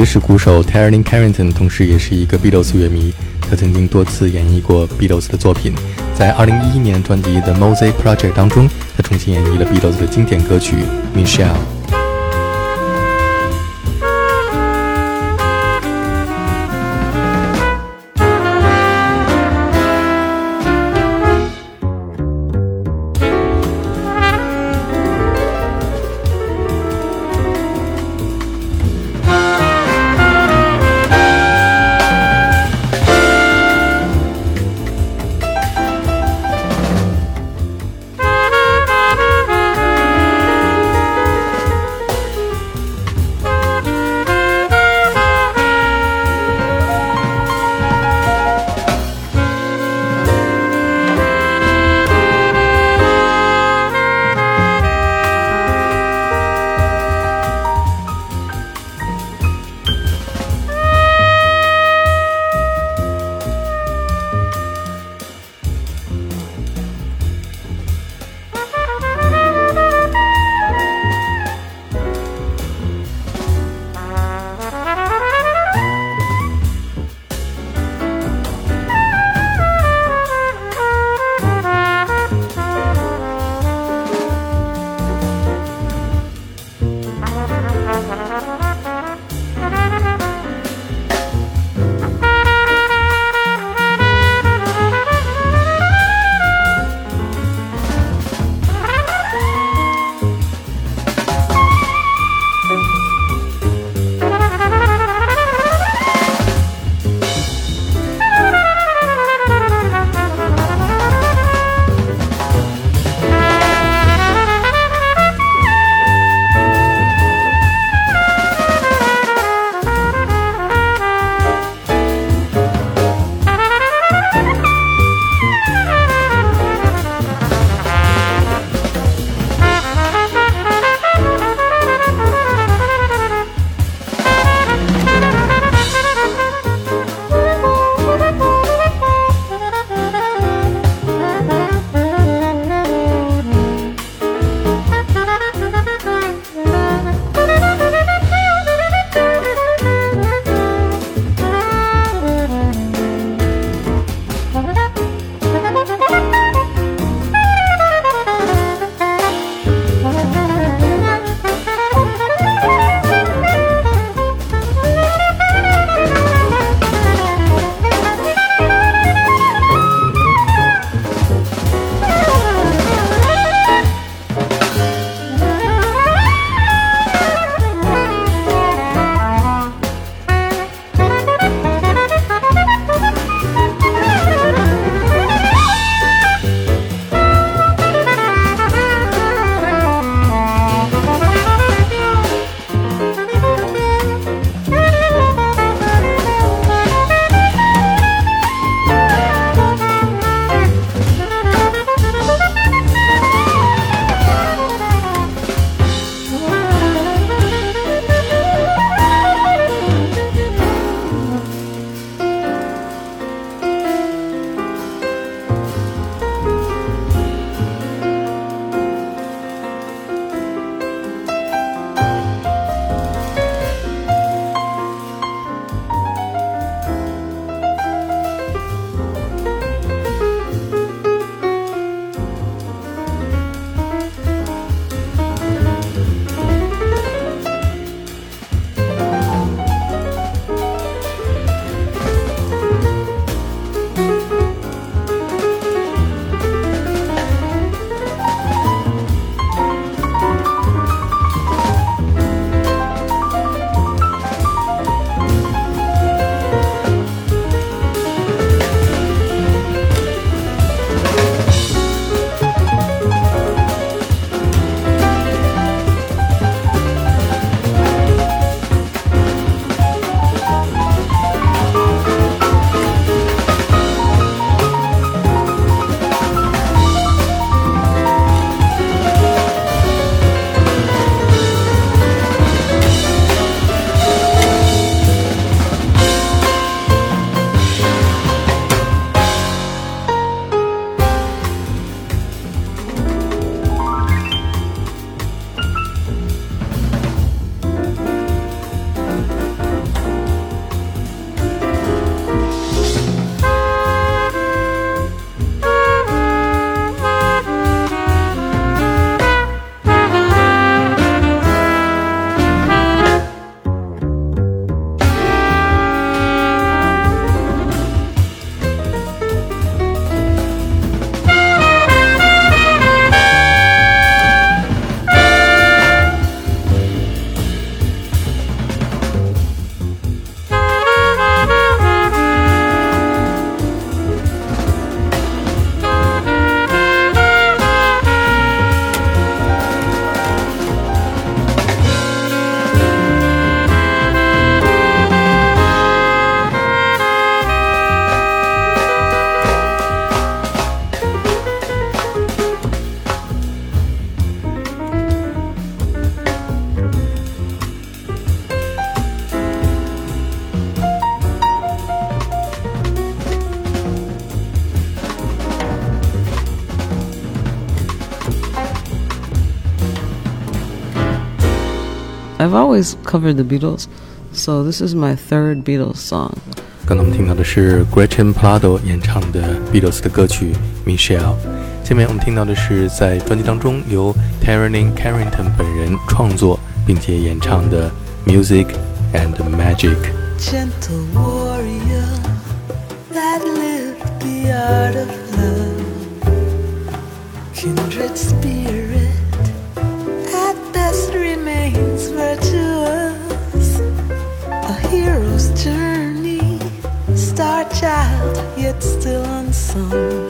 爵士鼓手 t y r l i n Carrington 同时也是一个 Beatles 乐迷。他曾经多次演绎过 Beatles 的作品。在2011年专辑《The Mosaic Project》当中，他重新演绎了 Beatles 的经典歌曲《Michelle》。I've always covered the Beatles, so this is my third Beatles song. 刚才我们听到的是 Gretchen Parlato 演唱的 Beatles 的歌曲《Michelle》。下面我们听到的是在专辑当中由 Terri Lyne Carrington 本人创作并且演唱的《Music and Magic》。Gentle warrior that lived the art of love, kindred spirit. Remains virtuous. A hero's journey, star child yet still unsung.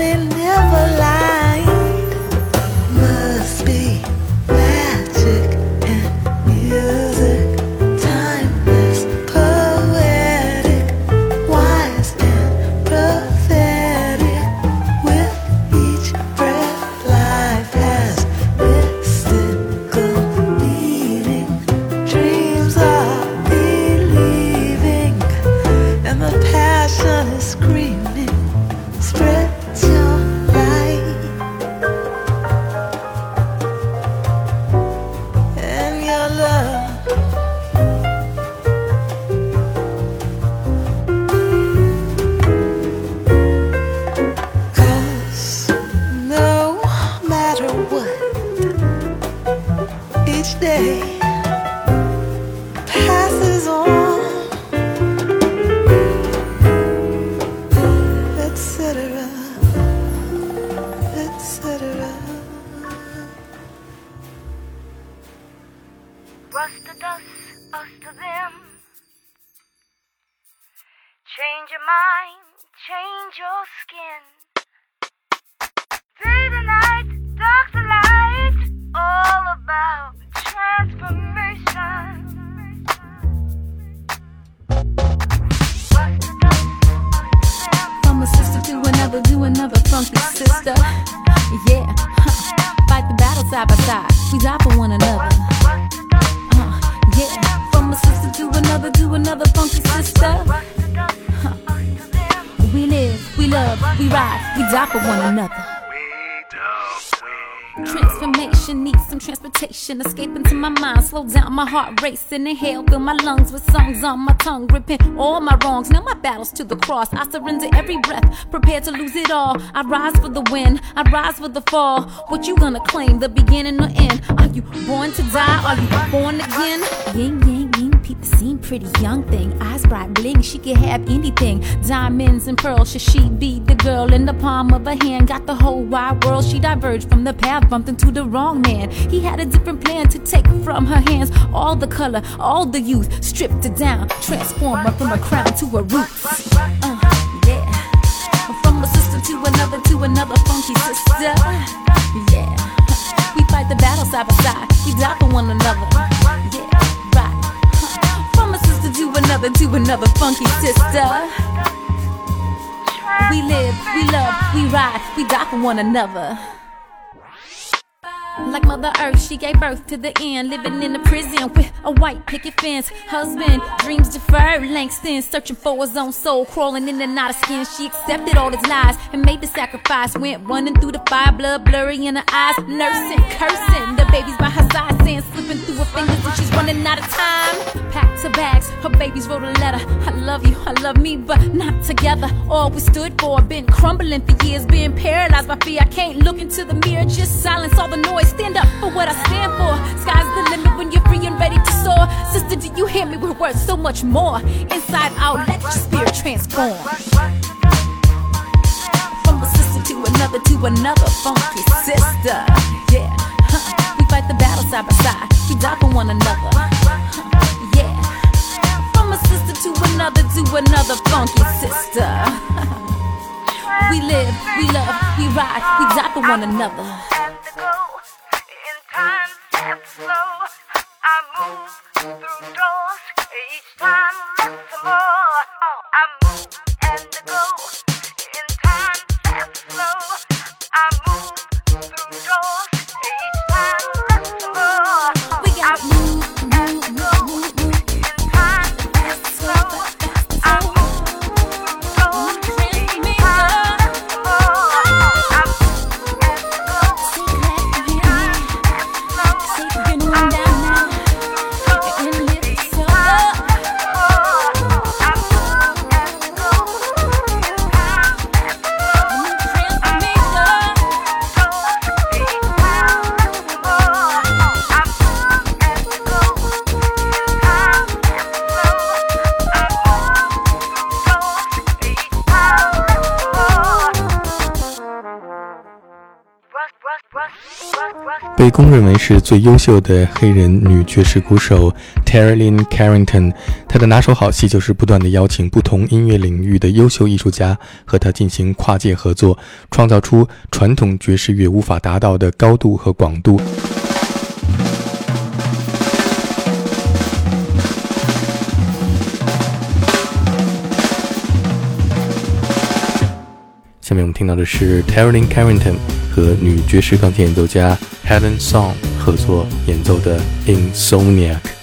Machiavelli never lied. My heart racing. Inhale, fill my lungs with songs on my tongue. Repent all my wrongs. Now my battles to the cross. I surrender every breath, prepared to lose it all. I rise for the win, I rise for the fall. What you gonna claim, the beginning or end? Are you born to die? Are you born again? Yin, yin, scene, pretty young thing. Eyes bright bling, she could have anything. Diamonds and pearls, should she be the girl in the palm of her hand? Got the whole wide world. She diverged from the path, bumped into the wrong man. He had a different plan to take from her hands all the color, all the youth. Stripped her down, transformed her from a crown to a roots. Uh, yeah. From a sister to another to another funky sister. Yeah. We fight the battle side by side. We die for one another. Another to another funky sister. We live, we love, we ride, we die for one another. Like Mother Earth, she gave birth to the end. Living in a prison with a white picket fence. Husband, dreams deferred. Langston, searching for his own soul. Crawling in and out of skin. She accepted all his lies and made the sacrifice. Went running through the fire, blood blurry in her eyes. Nursing, cursing. The baby's by her side, sand slipping through her fingers and she's running out of time. Packed her bags, her babies wrote a letter. I love you, I love me, but not together. All we stood for, been crumbling for years. Being paralyzed by fear. I can't look into the mirror, just silence all the noise. Stand up for what I stand for. Sky's the limit when you're free and ready to soar. Sister, do you hear me? We're worth so much more. Inside out, let your spirit transform. From a sister to another to another funky sister. Yeah, huh. we fight the battle side by side. We die for one another. Huh. Yeah, from a sister to another to another funky sister. we live, we love, we ride, we die for one another. 被公认为是最优秀的黑人女爵士鼓手 Terry Lynn Carrington，她的拿手好戏就是不断地邀请不同音乐领域的优秀艺术家和她进行跨界合作，创造出传统爵士乐无法达到的高度和广度。下面我们听到的是 Terry Lynn Carrington 和女爵士钢琴演奏家 Helen Song 合作演奏的 Insomniac。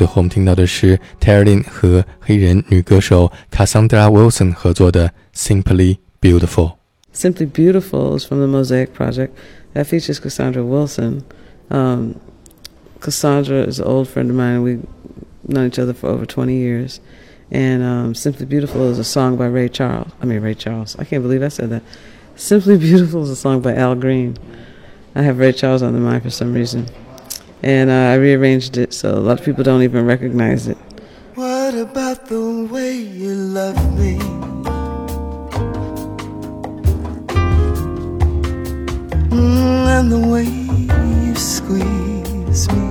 最后我们听到的是 Terri Lyne 和黑人女歌手 Cassandra Wilson 合作的《Simply Beautiful》。Simply Beautiful is from the Mosaic Project. That features Cassandra Wilson. Um, Cassandra is an old friend of mine. We've known each other for over 20 years. And um, Simply Beautiful is a song by Ray Charles. I mean, Ray Charles. I can't believe I said that. Simply Beautiful is a song by Al Green. I have Ray Charles on the mind for some reason. And uh, I rearranged it so a lot of people don't even recognize it. What about the way you love me? Mm, and the way you squeeze me.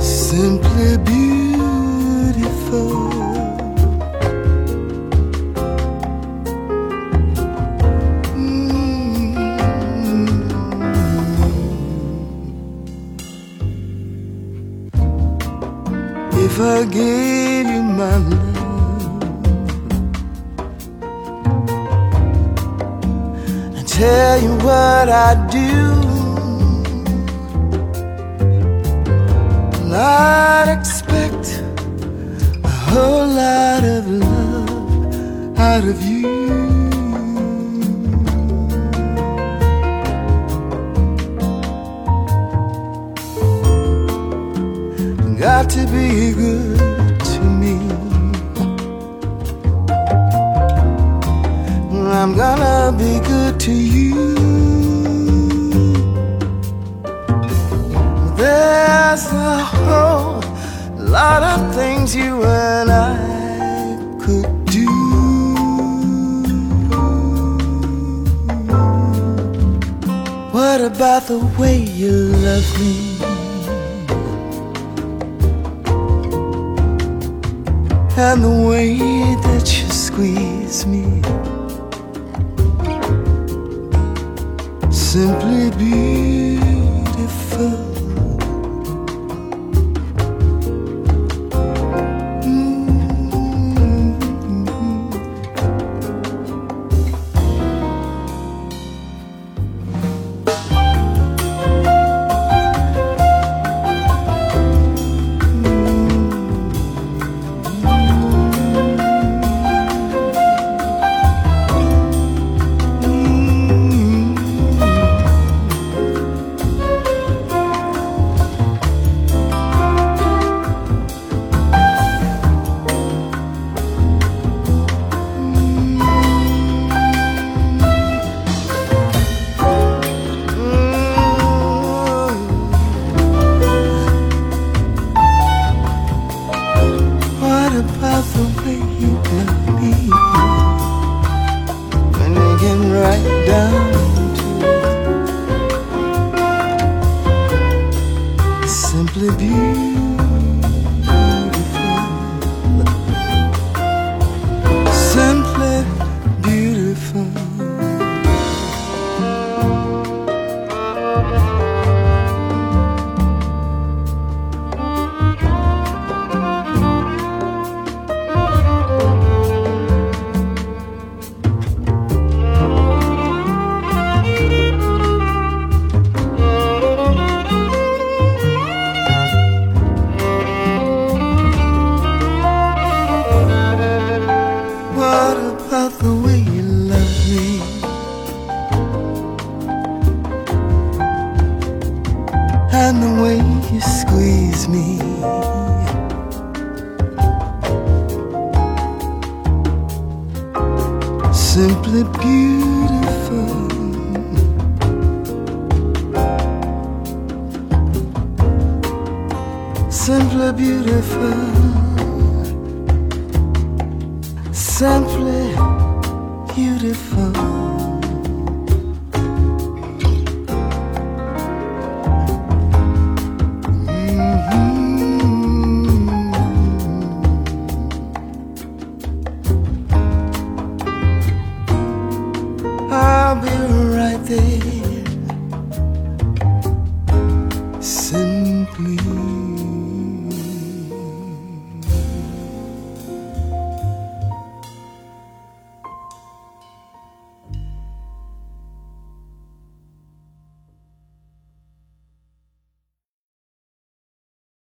Simply beautiful. I gave you my love and tell you what I do, and I'd expect a whole lot of love out of you. Got to be good to me. I'm gonna be good to you. There's a whole lot of things you and I could do. What about the way you love me? And the way that you squeeze me. Simply beautiful. Simply beautiful. Simply beautiful simply beautiful.